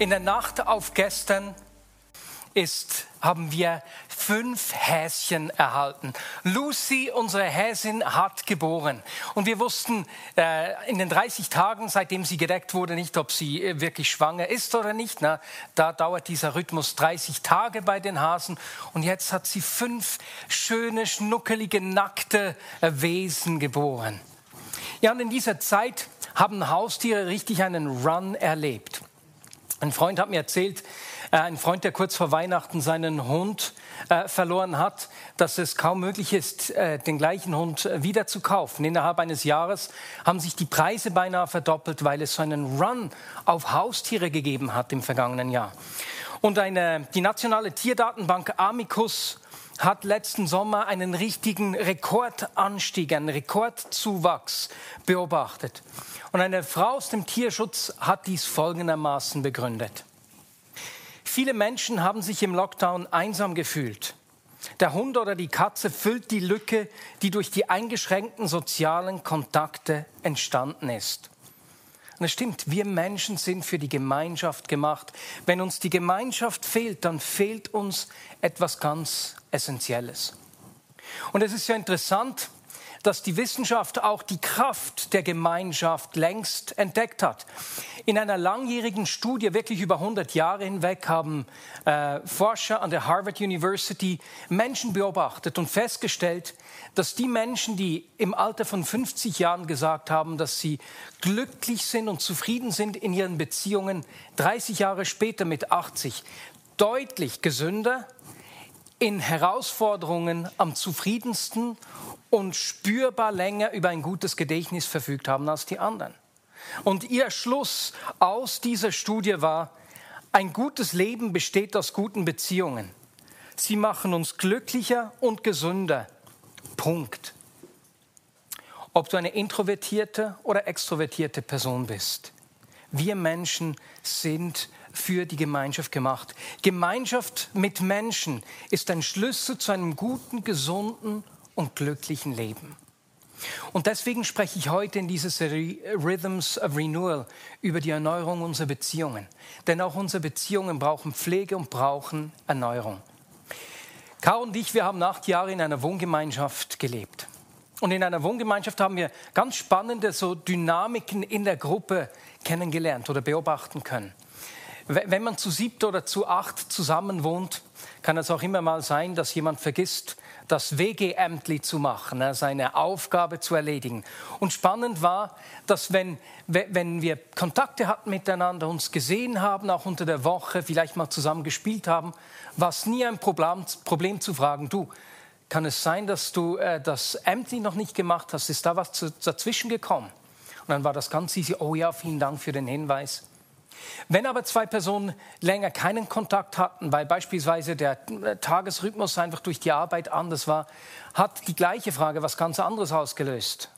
In der Nacht auf gestern ist, haben wir fünf Häschen erhalten. Lucy, unsere Häsin, hat geboren. Und wir wussten äh, in den 30 Tagen, seitdem sie gedeckt wurde, nicht, ob sie äh, wirklich schwanger ist oder nicht. Na, da dauert dieser Rhythmus 30 Tage bei den Hasen. Und jetzt hat sie fünf schöne, schnuckelige, nackte äh, Wesen geboren. Ja, und in dieser Zeit haben Haustiere richtig einen Run erlebt. Ein Freund hat mir erzählt, äh, ein Freund, der kurz vor Weihnachten seinen Hund äh, verloren hat, dass es kaum möglich ist, äh, den gleichen Hund wieder zu kaufen. Innerhalb eines Jahres haben sich die Preise beinahe verdoppelt, weil es so einen Run auf Haustiere gegeben hat im vergangenen Jahr. Und eine, die nationale Tierdatenbank Amicus hat letzten Sommer einen richtigen Rekordanstieg, einen Rekordzuwachs beobachtet. Und eine Frau aus dem Tierschutz hat dies folgendermaßen begründet. Viele Menschen haben sich im Lockdown einsam gefühlt. Der Hund oder die Katze füllt die Lücke, die durch die eingeschränkten sozialen Kontakte entstanden ist. Und es stimmt, wir Menschen sind für die Gemeinschaft gemacht. Wenn uns die Gemeinschaft fehlt, dann fehlt uns etwas ganz Essentielles. Und es ist ja interessant, dass die Wissenschaft auch die Kraft der Gemeinschaft längst entdeckt hat. In einer langjährigen Studie, wirklich über 100 Jahre hinweg, haben äh, Forscher an der Harvard University Menschen beobachtet und festgestellt, dass die Menschen, die im Alter von 50 Jahren gesagt haben, dass sie glücklich sind und zufrieden sind in ihren Beziehungen, 30 Jahre später mit 80 deutlich gesünder, in Herausforderungen am zufriedensten und spürbar länger über ein gutes Gedächtnis verfügt haben als die anderen. Und ihr Schluss aus dieser Studie war, ein gutes Leben besteht aus guten Beziehungen. Sie machen uns glücklicher und gesünder. Punkt. Ob du eine introvertierte oder extrovertierte Person bist. Wir Menschen sind für die Gemeinschaft gemacht. Gemeinschaft mit Menschen ist ein Schlüssel zu einem guten, gesunden und glücklichen Leben. Und deswegen spreche ich heute in dieser Serie Rhythms of Renewal über die Erneuerung unserer Beziehungen. Denn auch unsere Beziehungen brauchen Pflege und brauchen Erneuerung. Karl und ich, wir haben acht Jahre in einer Wohngemeinschaft gelebt. Und in einer Wohngemeinschaft haben wir ganz spannende so Dynamiken in der Gruppe kennengelernt oder beobachten können. Wenn man zu siebt oder zu acht zusammen wohnt, kann es auch immer mal sein, dass jemand vergisst, das WG-Ämtli zu machen, ne, seine Aufgabe zu erledigen. Und spannend war, dass wenn, wenn wir Kontakte hatten miteinander, uns gesehen haben, auch unter der Woche, vielleicht mal zusammen gespielt haben, war es nie ein Problem, Problem zu fragen, du, kann es sein, dass du äh, das Ämtli noch nicht gemacht hast? Ist da was zu, dazwischen gekommen? Und dann war das ganz easy, oh ja, vielen Dank für den Hinweis. Wenn aber zwei Personen länger keinen Kontakt hatten, weil beispielsweise der Tagesrhythmus einfach durch die Arbeit anders war, hat die gleiche Frage was ganz anderes ausgelöst.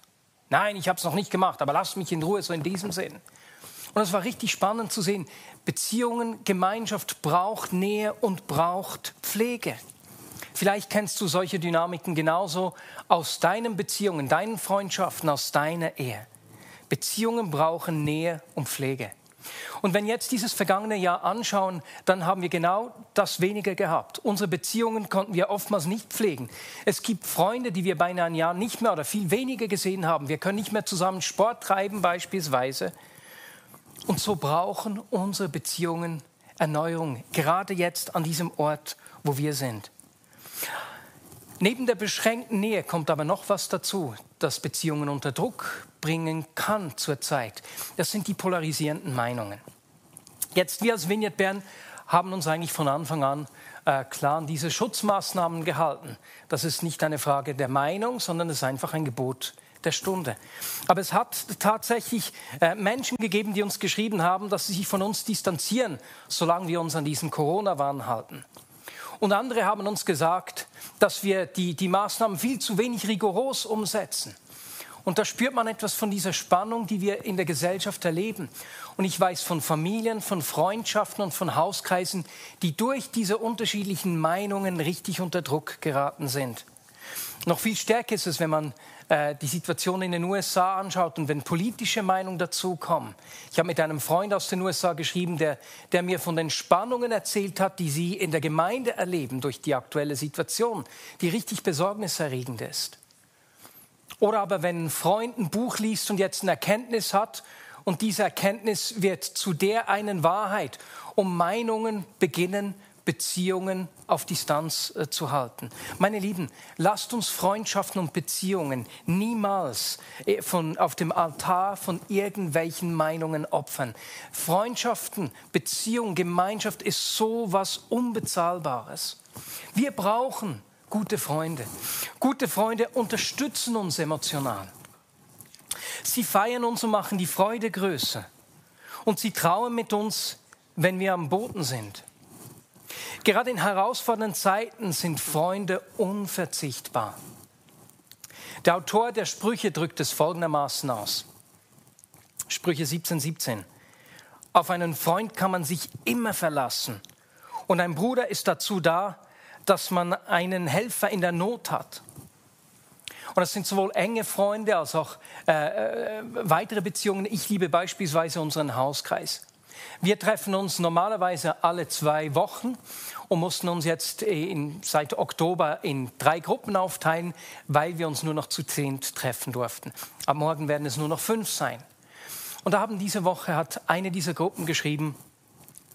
Nein, ich habe es noch nicht gemacht, aber lasst mich in Ruhe, so in diesem Sinn. Und es war richtig spannend zu sehen, Beziehungen, Gemeinschaft braucht Nähe und braucht Pflege. Vielleicht kennst du solche Dynamiken genauso aus deinen Beziehungen, deinen Freundschaften, aus deiner Ehe. Beziehungen brauchen Nähe und Pflege. Und wenn jetzt dieses vergangene Jahr anschauen, dann haben wir genau das weniger gehabt. Unsere Beziehungen konnten wir oftmals nicht pflegen. Es gibt Freunde, die wir beinahe ein Jahr nicht mehr oder viel weniger gesehen haben. Wir können nicht mehr zusammen Sport treiben beispielsweise. Und so brauchen unsere Beziehungen Erneuerung, gerade jetzt an diesem Ort, wo wir sind. Neben der beschränkten Nähe kommt aber noch was dazu, das Beziehungen unter Druck bringen kann zurzeit. Das sind die polarisierenden Meinungen. Jetzt, wir als Vignette Bern haben uns eigentlich von Anfang an äh, klar an diese Schutzmaßnahmen gehalten. Das ist nicht eine Frage der Meinung, sondern es ist einfach ein Gebot der Stunde. Aber es hat tatsächlich äh, Menschen gegeben, die uns geschrieben haben, dass sie sich von uns distanzieren, solange wir uns an diesen Corona-Wahn halten. Und andere haben uns gesagt, dass wir die, die Maßnahmen viel zu wenig rigoros umsetzen. Und da spürt man etwas von dieser Spannung, die wir in der Gesellschaft erleben. Und ich weiß von Familien, von Freundschaften und von Hauskreisen, die durch diese unterschiedlichen Meinungen richtig unter Druck geraten sind. Noch viel stärker ist es, wenn man äh, die Situation in den USA anschaut und wenn politische Meinungen dazukommen. Ich habe mit einem Freund aus den USA geschrieben, der, der mir von den Spannungen erzählt hat, die sie in der Gemeinde erleben durch die aktuelle Situation, die richtig besorgniserregend ist. Oder aber wenn ein Freund ein Buch liest und jetzt eine Erkenntnis hat und diese Erkenntnis wird zu der einen Wahrheit, um Meinungen beginnen, Beziehungen auf Distanz äh, zu halten. Meine Lieben, lasst uns Freundschaften und Beziehungen niemals äh, von, auf dem Altar von irgendwelchen Meinungen opfern. Freundschaften, Beziehung, Gemeinschaft ist so was Unbezahlbares. Wir brauchen gute Freunde. Gute Freunde unterstützen uns emotional. Sie feiern uns und machen die Freude größer. Und sie trauen mit uns, wenn wir am Boden sind. Gerade in herausfordernden Zeiten sind Freunde unverzichtbar. Der Autor der Sprüche drückt es folgendermaßen aus. Sprüche 17, 17. Auf einen Freund kann man sich immer verlassen. Und ein Bruder ist dazu da, dass man einen Helfer in der Not hat. Und das sind sowohl enge Freunde als auch äh, äh, weitere Beziehungen. Ich liebe beispielsweise unseren Hauskreis. Wir treffen uns normalerweise alle zwei Wochen und mussten uns jetzt in, seit Oktober in drei Gruppen aufteilen, weil wir uns nur noch zu zehnt treffen durften. Ab morgen werden es nur noch fünf sein. Und da haben diese Woche hat eine dieser Gruppen geschrieben,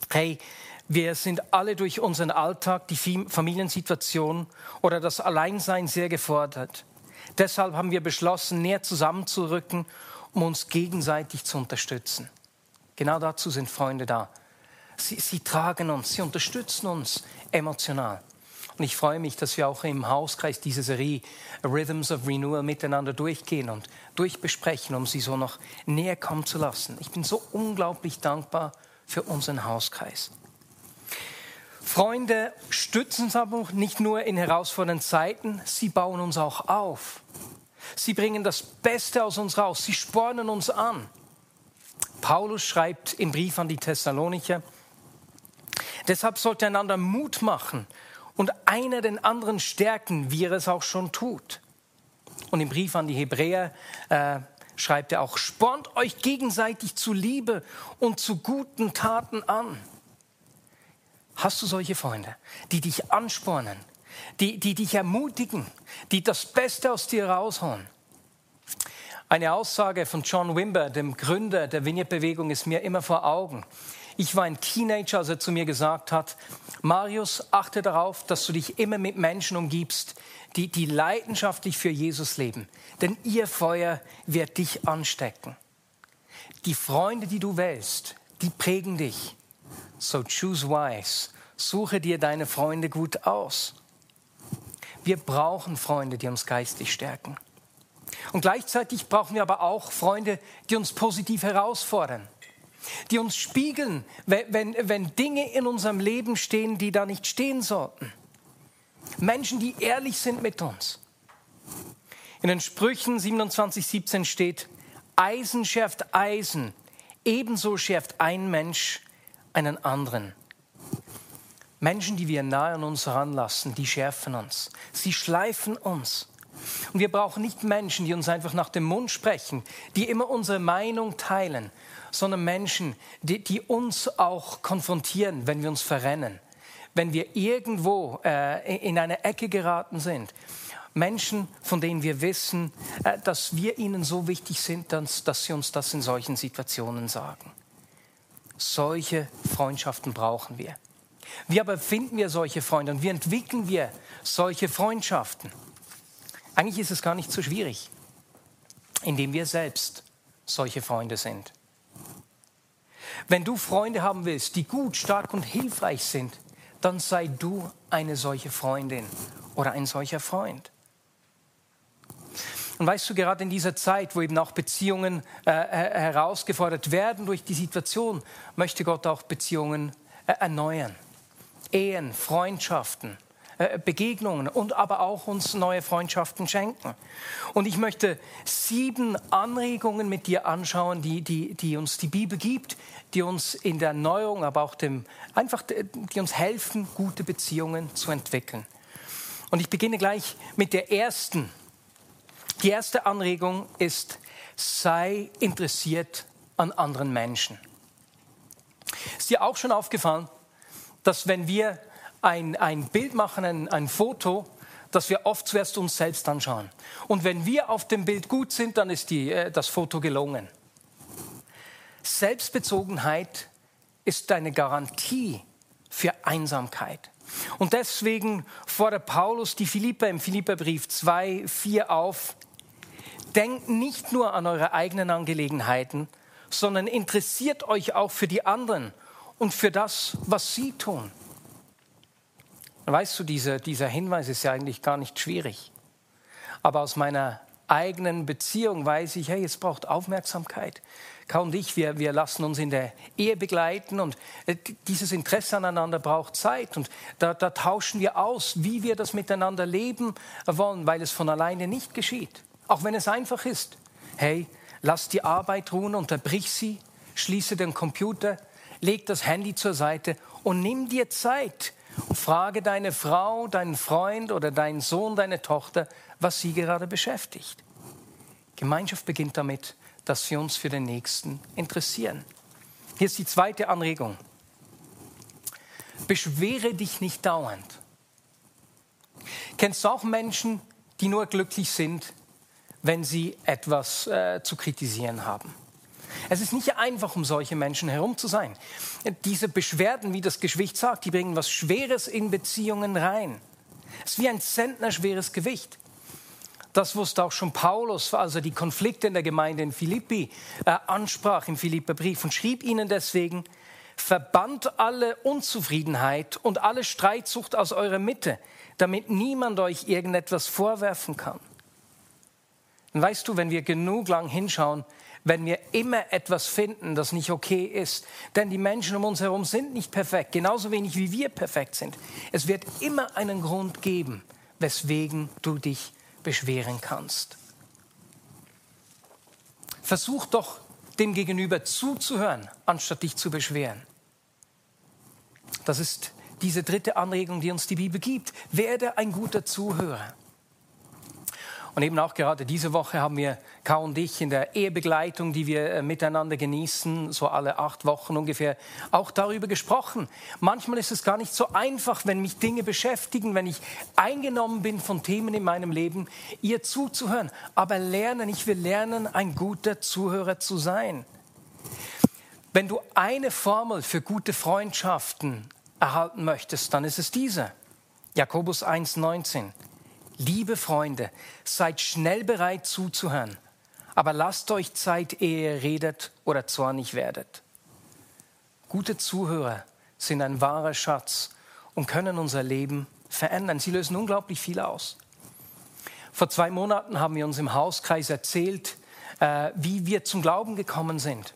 hey, wir sind alle durch unseren Alltag, die Familiensituation oder das Alleinsein sehr gefordert. Deshalb haben wir beschlossen, näher zusammenzurücken, um uns gegenseitig zu unterstützen. Genau dazu sind Freunde da. Sie, sie tragen uns, sie unterstützen uns emotional. Und ich freue mich, dass wir auch im Hauskreis diese Serie Rhythms of Renewal miteinander durchgehen und durchbesprechen, um sie so noch näher kommen zu lassen. Ich bin so unglaublich dankbar für unseren Hauskreis. Freunde stützen uns aber nicht nur in herausfordernden Zeiten, sie bauen uns auch auf. Sie bringen das Beste aus uns raus, sie spornen uns an. Paulus schreibt im Brief an die Thessalonicher, deshalb sollte einander Mut machen und einer den anderen stärken, wie er es auch schon tut. Und im Brief an die Hebräer äh, schreibt er auch, spornt euch gegenseitig zu Liebe und zu guten Taten an. Hast du solche Freunde, die dich anspornen, die, die dich ermutigen, die das Beste aus dir rausholen? Eine Aussage von John Wimber, dem Gründer der Vineyard-Bewegung, ist mir immer vor Augen. Ich war ein Teenager, als er zu mir gesagt hat, Marius, achte darauf, dass du dich immer mit Menschen umgibst, die, die leidenschaftlich für Jesus leben. Denn ihr Feuer wird dich anstecken. Die Freunde, die du wählst, die prägen dich. So choose wise. Suche dir deine Freunde gut aus. Wir brauchen Freunde, die uns geistig stärken. Und gleichzeitig brauchen wir aber auch Freunde, die uns positiv herausfordern, die uns spiegeln, wenn, wenn, wenn Dinge in unserem Leben stehen, die da nicht stehen sollten. Menschen, die ehrlich sind mit uns. In den Sprüchen 27, 17 steht, Eisen schärft Eisen, ebenso schärft ein Mensch einen anderen. Menschen, die wir nahe an uns heranlassen, die schärfen uns. Sie schleifen uns. Und wir brauchen nicht Menschen, die uns einfach nach dem Mund sprechen, die immer unsere Meinung teilen, sondern Menschen, die, die uns auch konfrontieren, wenn wir uns verrennen, wenn wir irgendwo äh, in eine Ecke geraten sind. Menschen, von denen wir wissen, äh, dass wir ihnen so wichtig sind, dass, dass sie uns das in solchen Situationen sagen. Solche Freundschaften brauchen wir. Wie aber finden wir solche Freunde und wie entwickeln wir solche Freundschaften? Eigentlich ist es gar nicht so schwierig, indem wir selbst solche Freunde sind. Wenn du Freunde haben willst, die gut, stark und hilfreich sind, dann sei du eine solche Freundin oder ein solcher Freund. Und weißt du, gerade in dieser Zeit, wo eben auch Beziehungen äh, herausgefordert werden durch die Situation, möchte Gott auch Beziehungen äh, erneuern. Ehen, Freundschaften, äh, Begegnungen und aber auch uns neue Freundschaften schenken. Und ich möchte sieben Anregungen mit dir anschauen, die, die, die uns die Bibel gibt, die uns in der Erneuerung, aber auch dem, einfach, die uns helfen, gute Beziehungen zu entwickeln. Und ich beginne gleich mit der ersten. Die erste Anregung ist, sei interessiert an anderen Menschen. Ist dir auch schon aufgefallen, dass wenn wir ein, ein Bild machen, ein, ein Foto, dass wir oft zuerst uns selbst anschauen. Und wenn wir auf dem Bild gut sind, dann ist die, äh, das Foto gelungen. Selbstbezogenheit ist eine Garantie für Einsamkeit. Und deswegen fordert Paulus die Philipper im Philipperbrief 2, 4 auf, denkt nicht nur an eure eigenen Angelegenheiten, sondern interessiert euch auch für die anderen und für das, was sie tun. Weißt du, dieser, dieser Hinweis ist ja eigentlich gar nicht schwierig. Aber aus meiner eigenen Beziehung weiß ich, hey, es braucht Aufmerksamkeit. Kau und ich, wir, wir lassen uns in der Ehe begleiten und äh, dieses Interesse aneinander braucht Zeit. Und da, da tauschen wir aus, wie wir das miteinander leben wollen, weil es von alleine nicht geschieht. Auch wenn es einfach ist. Hey, lass die Arbeit ruhen, unterbrich sie, schließe den Computer, leg das Handy zur Seite und nimm dir Zeit und frage deine Frau, deinen Freund oder deinen Sohn, deine Tochter, was sie gerade beschäftigt. Gemeinschaft beginnt damit, dass wir uns für den Nächsten interessieren. Hier ist die zweite Anregung. Beschwere dich nicht dauernd. Kennst du auch Menschen, die nur glücklich sind, wenn sie etwas äh, zu kritisieren haben? Es ist nicht einfach, um solche Menschen herum zu sein. Diese Beschwerden, wie das Geschwicht sagt, die bringen was Schweres in Beziehungen rein. Es ist wie ein Zentner schweres Gewicht. Das wusste auch schon Paulus, als er die Konflikte in der Gemeinde in Philippi äh, ansprach im Philipperbrief und schrieb ihnen deswegen, verbannt alle Unzufriedenheit und alle Streitsucht aus eurer Mitte, damit niemand euch irgendetwas vorwerfen kann. Und weißt du, wenn wir genug lang hinschauen, wenn wir immer etwas finden, das nicht okay ist. Denn die Menschen um uns herum sind nicht perfekt, genauso wenig wie wir perfekt sind. Es wird immer einen Grund geben, weswegen du dich beschweren kannst. Versuch doch dem Gegenüber zuzuhören, anstatt dich zu beschweren. Das ist diese dritte Anregung, die uns die Bibel gibt. Werde ein guter Zuhörer. Und eben auch gerade diese Woche haben wir, Kau und ich, in der Ehebegleitung, die wir äh, miteinander genießen, so alle acht Wochen ungefähr, auch darüber gesprochen. Manchmal ist es gar nicht so einfach, wenn mich Dinge beschäftigen, wenn ich eingenommen bin von Themen in meinem Leben, ihr zuzuhören. Aber lernen, ich will lernen, ein guter Zuhörer zu sein. Wenn du eine Formel für gute Freundschaften erhalten möchtest, dann ist es diese. Jakobus 1,19. Liebe Freunde, seid schnell bereit zuzuhören, aber lasst euch Zeit, ehe ihr redet oder zornig werdet. Gute Zuhörer sind ein wahrer Schatz und können unser Leben verändern. Sie lösen unglaublich viel aus. Vor zwei Monaten haben wir uns im Hauskreis erzählt, äh, wie wir zum Glauben gekommen sind.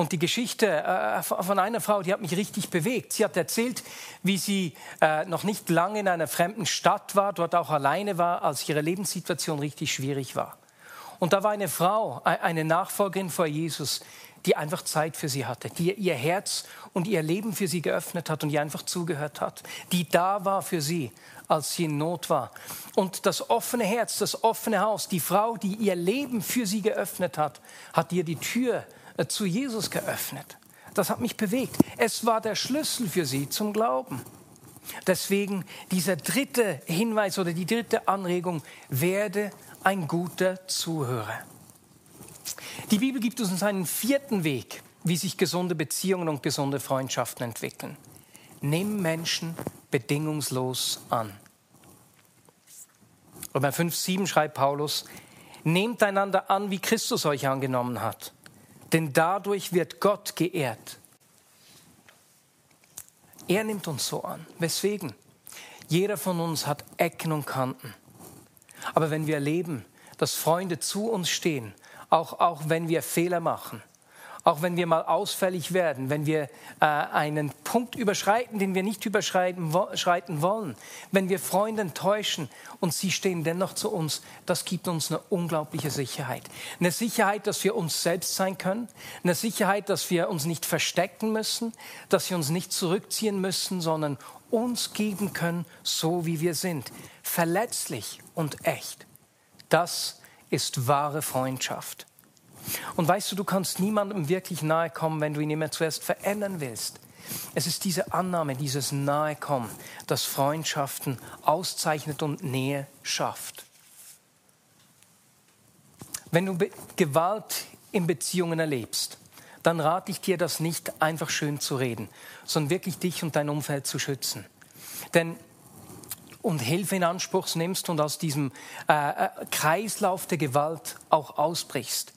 Und die Geschichte äh, von einer Frau, die hat mich richtig bewegt. Sie hat erzählt, wie sie äh, noch nicht lange in einer fremden Stadt war, dort auch alleine war, als ihre Lebenssituation richtig schwierig war. Und da war eine Frau, eine Nachfolgerin vor Jesus, die einfach Zeit für sie hatte, die ihr Herz und ihr Leben für sie geöffnet hat und ihr einfach zugehört hat, die da war für sie, als sie in Not war. Und das offene Herz, das offene Haus, die Frau, die ihr Leben für sie geöffnet hat, hat ihr die Tür äh, zu Jesus geöffnet. Das hat mich bewegt. Es war der Schlüssel für sie zum Glauben. Deswegen dieser dritte Hinweis oder die dritte Anregung, werde ein guter Zuhörer. Die Bibel gibt uns einen vierten Weg, wie sich gesunde Beziehungen und gesunde Freundschaften entwickeln. Nimm Menschen bedingungslos an. Römer 5, 7 schreibt Paulus, nehmt einander an, wie Christus euch angenommen hat denn dadurch wird Gott geehrt. Er nimmt uns so an. Weswegen? Jeder von uns hat Ecken und Kanten. Aber wenn wir erleben, dass Freunde zu uns stehen, auch, auch wenn wir Fehler machen auch wenn wir mal ausfällig werden, wenn wir äh, einen Punkt überschreiten, den wir nicht überschreiten wo wollen, wenn wir Freunde enttäuschen und sie stehen dennoch zu uns, das gibt uns eine unglaubliche Sicherheit. Eine Sicherheit, dass wir uns selbst sein können, eine Sicherheit, dass wir uns nicht verstecken müssen, dass wir uns nicht zurückziehen müssen, sondern uns geben können, so wie wir sind, verletzlich und echt. Das ist wahre Freundschaft. Und weißt du, du kannst niemandem wirklich nahe kommen, wenn du ihn immer zuerst verändern willst. Es ist diese Annahme, dieses Nahekommen, das Freundschaften auszeichnet und Nähe schafft. Wenn du Gewalt in Beziehungen erlebst, dann rate ich dir, das nicht einfach schön zu reden, sondern wirklich dich und dein Umfeld zu schützen. Denn und Hilfe in Anspruch nimmst und aus diesem äh, äh Kreislauf der Gewalt auch ausbrichst.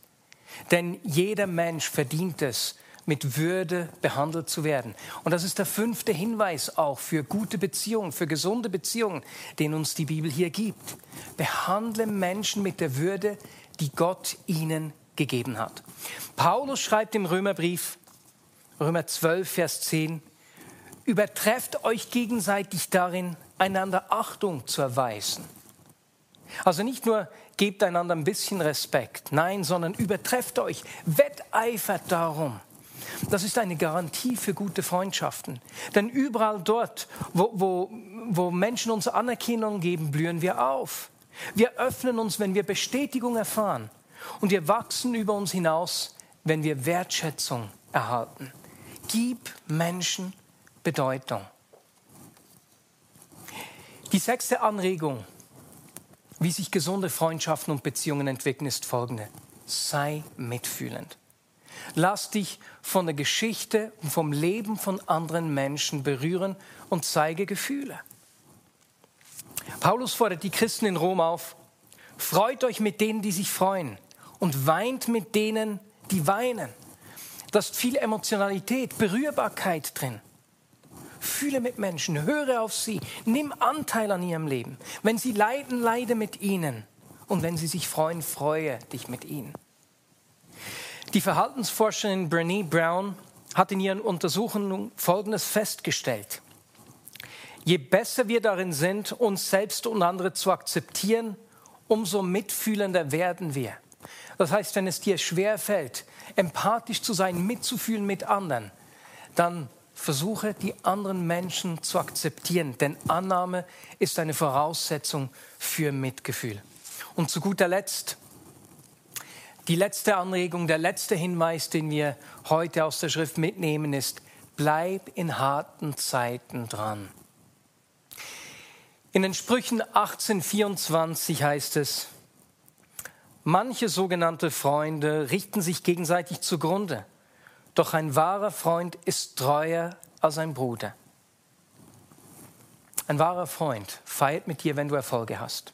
Denn jeder Mensch verdient es, mit Würde behandelt zu werden. Und das ist der fünfte Hinweis auch für gute Beziehungen, für gesunde Beziehungen, den uns die Bibel hier gibt. Behandle Menschen mit der Würde, die Gott ihnen gegeben hat. Paulus schreibt im Römerbrief, Römer 12, Vers 10, übertrefft euch gegenseitig darin, einander Achtung zu erweisen. Also nicht nur gebt einander ein bisschen Respekt. Nein, sondern übertrefft euch, wetteifert darum. Das ist eine Garantie für gute Freundschaften. Denn überall dort, wo, wo, wo Menschen uns Anerkennung geben, blühen wir auf. Wir öffnen uns, wenn wir Bestätigung erfahren. Und wir wachsen über uns hinaus, wenn wir Wertschätzung erhalten. Gib Menschen Bedeutung. Die sechste Anregung wie sich gesunde Freundschaften und Beziehungen entwickeln, ist folgende. Sei mitfühlend. Lass dich von der Geschichte und vom Leben von anderen Menschen berühren und zeige Gefühle. Paulus fordert die Christen in Rom auf, freut euch mit denen, die sich freuen und weint mit denen, die weinen. Da ist viel Emotionalität, Berührbarkeit drin. Fühle mit Menschen, höre auf sie, nimm Anteil an ihrem Leben. Wenn sie leiden, leide mit ihnen. Und wenn sie sich freuen, freue dich mit ihnen. Die Verhaltensforscherin Brené Brown hat in ihren Untersuchungen Folgendes festgestellt. Je besser wir darin sind, uns selbst und andere zu akzeptieren, umso mitfühlender werden wir. Das heißt, wenn es dir schwerfällt, empathisch zu sein, mitzufühlen mit anderen, dann versuche die anderen Menschen zu akzeptieren, denn Annahme ist eine Voraussetzung für Mitgefühl. Und zu guter Letzt, die letzte Anregung, der letzte Hinweis, den wir heute aus der Schrift mitnehmen, ist, bleib in harten Zeiten dran. In den Sprüchen 1824 heißt es, manche sogenannte Freunde richten sich gegenseitig zugrunde doch ein wahrer Freund ist treuer als ein Bruder. Ein wahrer Freund feiert mit dir, wenn du Erfolge hast.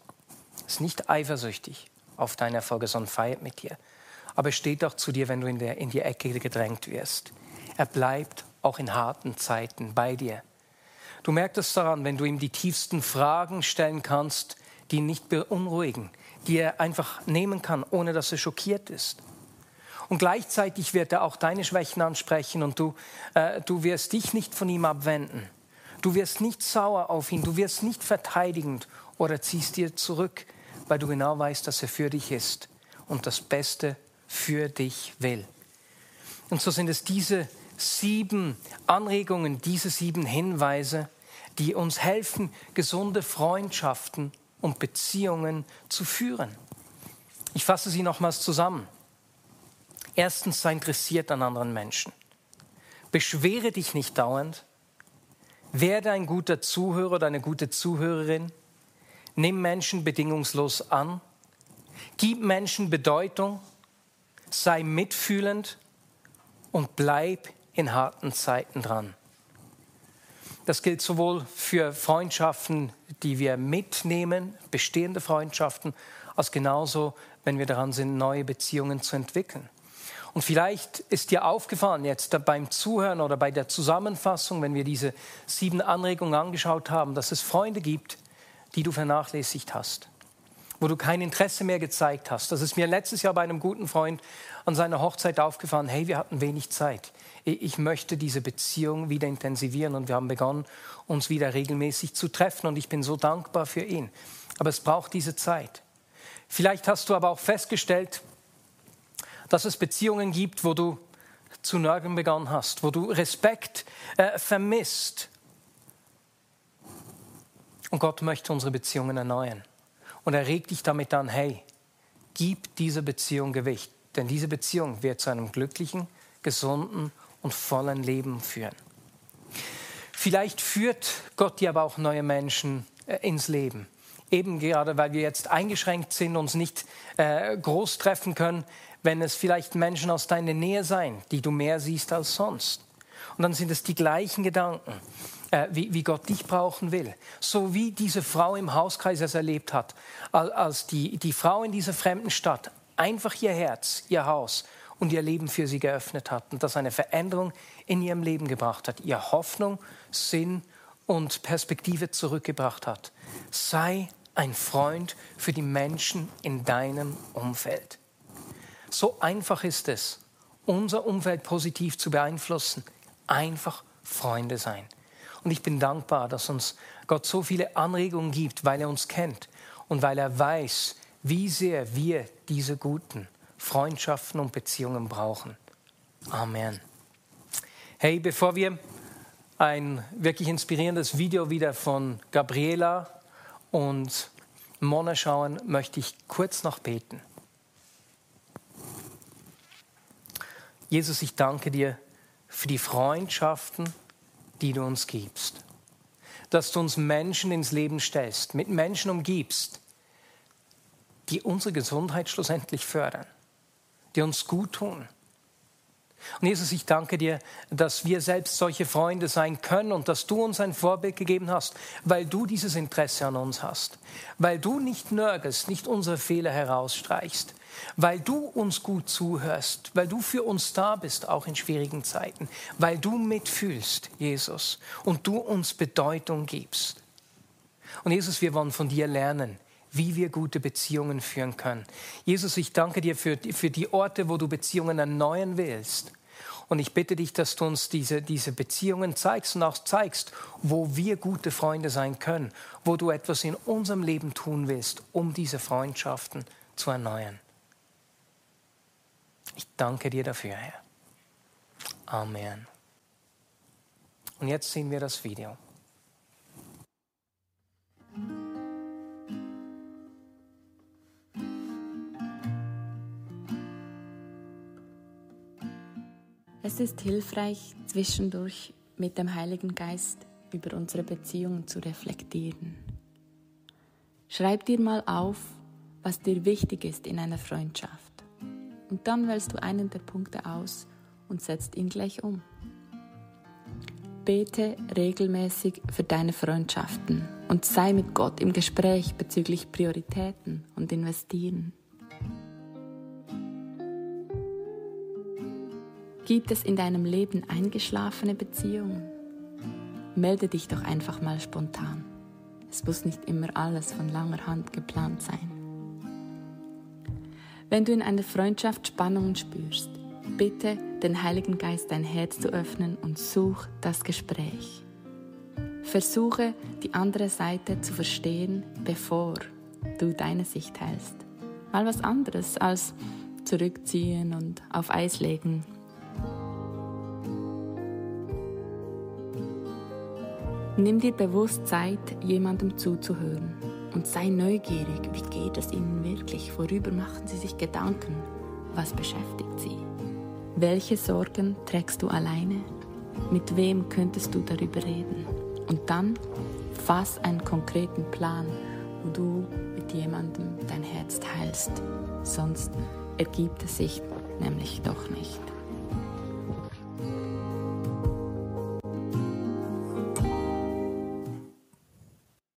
Ist nicht eifersüchtig auf deine Erfolge, sondern feiert mit dir. Aber steht auch zu dir, wenn du in, der, in die Ecke gedrängt wirst. Er bleibt auch in harten Zeiten bei dir. Du merkst es daran, wenn du ihm die tiefsten Fragen stellen kannst, die ihn nicht beunruhigen, die er einfach nehmen kann, ohne dass er schockiert ist. Und gleichzeitig wird er auch deine Schwächen ansprechen und du, äh, du wirst dich nicht von ihm abwenden. Du wirst nicht sauer auf ihn, du wirst nicht verteidigend oder ziehst dir zurück, weil du genau weißt, dass er für dich ist und das Beste für dich will. Und so sind es diese sieben Anregungen, diese sieben Hinweise, die uns helfen, gesunde Freundschaften und Beziehungen zu führen. Ich fasse sie nochmals zusammen. Erstens, sei interessiert an anderen Menschen. Beschwere dich nicht dauernd. Werde ein guter Zuhörer oder eine gute Zuhörerin. Nimm Menschen bedingungslos an. Gib Menschen Bedeutung. Sei mitfühlend und bleib in harten Zeiten dran. Das gilt sowohl für Freundschaften, die wir mitnehmen, bestehende Freundschaften, als genauso, wenn wir daran sind, neue Beziehungen zu entwickeln. Und vielleicht ist dir aufgefallen jetzt beim Zuhören oder bei der Zusammenfassung, wenn wir diese sieben Anregungen angeschaut haben, dass es Freunde gibt, die du vernachlässigt hast. wo du kein Interesse mehr gezeigt hast. Das ist mir letztes Jahr bei einem guten Freund an seiner Hochzeit aufgefallen. Hey, wir hatten wenig Zeit. Ich möchte diese Beziehung wieder intensivieren und wir haben begonnen, uns wieder regelmäßig zu treffen und ich bin so dankbar für ihn. Aber es braucht diese Zeit. Vielleicht hast du aber auch festgestellt, dass es Beziehungen gibt, wo du zu nörgeln begonnen hast, wo du Respekt äh, vermisst. Und Gott möchte unsere Beziehungen erneuern. Und er regt dich damit an, hey, gib dieser Beziehung Gewicht, denn diese Beziehung wird zu einem glücklichen, gesunden und vollen Leben führen. Vielleicht führt Gott dir aber auch neue Menschen äh, ins Leben. Eben gerade, weil wir jetzt eingeschränkt sind, uns nicht äh, groß treffen können, wenn es vielleicht Menschen aus deiner Nähe sein, die du mehr siehst als sonst. Und dann sind es die gleichen Gedanken, äh, wie, wie, Gott dich brauchen will. So wie diese Frau im Hauskreis es erlebt hat, als die, die Frau in dieser fremden Stadt einfach ihr Herz, ihr Haus und ihr Leben für sie geöffnet hat und das eine Veränderung in ihrem Leben gebracht hat, ihr Hoffnung, Sinn und Perspektive zurückgebracht hat. Sei ein Freund für die Menschen in deinem Umfeld. So einfach ist es, unser Umfeld positiv zu beeinflussen. Einfach Freunde sein. Und ich bin dankbar, dass uns Gott so viele Anregungen gibt, weil er uns kennt und weil er weiß, wie sehr wir diese guten Freundschaften und Beziehungen brauchen. Amen. Hey, bevor wir ein wirklich inspirierendes Video wieder von Gabriela und Mona schauen, möchte ich kurz noch beten. Jesus, ich danke dir für die Freundschaften, die du uns gibst. Dass du uns Menschen ins Leben stellst, mit Menschen umgibst, die unsere Gesundheit schlussendlich fördern, die uns gut tun. Und Jesus, ich danke dir, dass wir selbst solche Freunde sein können und dass du uns ein Vorbild gegeben hast, weil du dieses Interesse an uns hast, weil du nicht nörgelst, nicht unsere Fehler herausstreichst, weil du uns gut zuhörst, weil du für uns da bist, auch in schwierigen Zeiten, weil du mitfühlst, Jesus, und du uns Bedeutung gibst. Und Jesus, wir wollen von dir lernen, wie wir gute Beziehungen führen können. Jesus, ich danke dir für, für die Orte, wo du Beziehungen erneuern willst. Und ich bitte dich, dass du uns diese, diese Beziehungen zeigst und auch zeigst, wo wir gute Freunde sein können, wo du etwas in unserem Leben tun willst, um diese Freundschaften zu erneuern. Ich danke dir dafür, Herr. Amen. Und jetzt sehen wir das Video. Es ist hilfreich, zwischendurch mit dem Heiligen Geist über unsere Beziehungen zu reflektieren. Schreib dir mal auf, was dir wichtig ist in einer Freundschaft. Und dann wählst du einen der Punkte aus und setzt ihn gleich um. Bete regelmäßig für deine Freundschaften und sei mit Gott im Gespräch bezüglich Prioritäten und Investieren. Gibt es in deinem Leben eingeschlafene Beziehungen? Melde dich doch einfach mal spontan. Es muss nicht immer alles von langer Hand geplant sein. Wenn du in einer Freundschaft Spannungen spürst, bitte den Heiligen Geist dein Herz zu öffnen und such das Gespräch. Versuche die andere Seite zu verstehen, bevor du deine Sicht teilst. Mal was anderes als zurückziehen und auf Eis legen. Nimm dir bewusst Zeit, jemandem zuzuhören und sei neugierig, wie geht es ihnen wirklich, worüber machen sie sich Gedanken, was beschäftigt sie. Welche Sorgen trägst du alleine? Mit wem könntest du darüber reden? Und dann fass einen konkreten Plan, wo du mit jemandem dein Herz teilst. Sonst ergibt es sich nämlich doch nicht.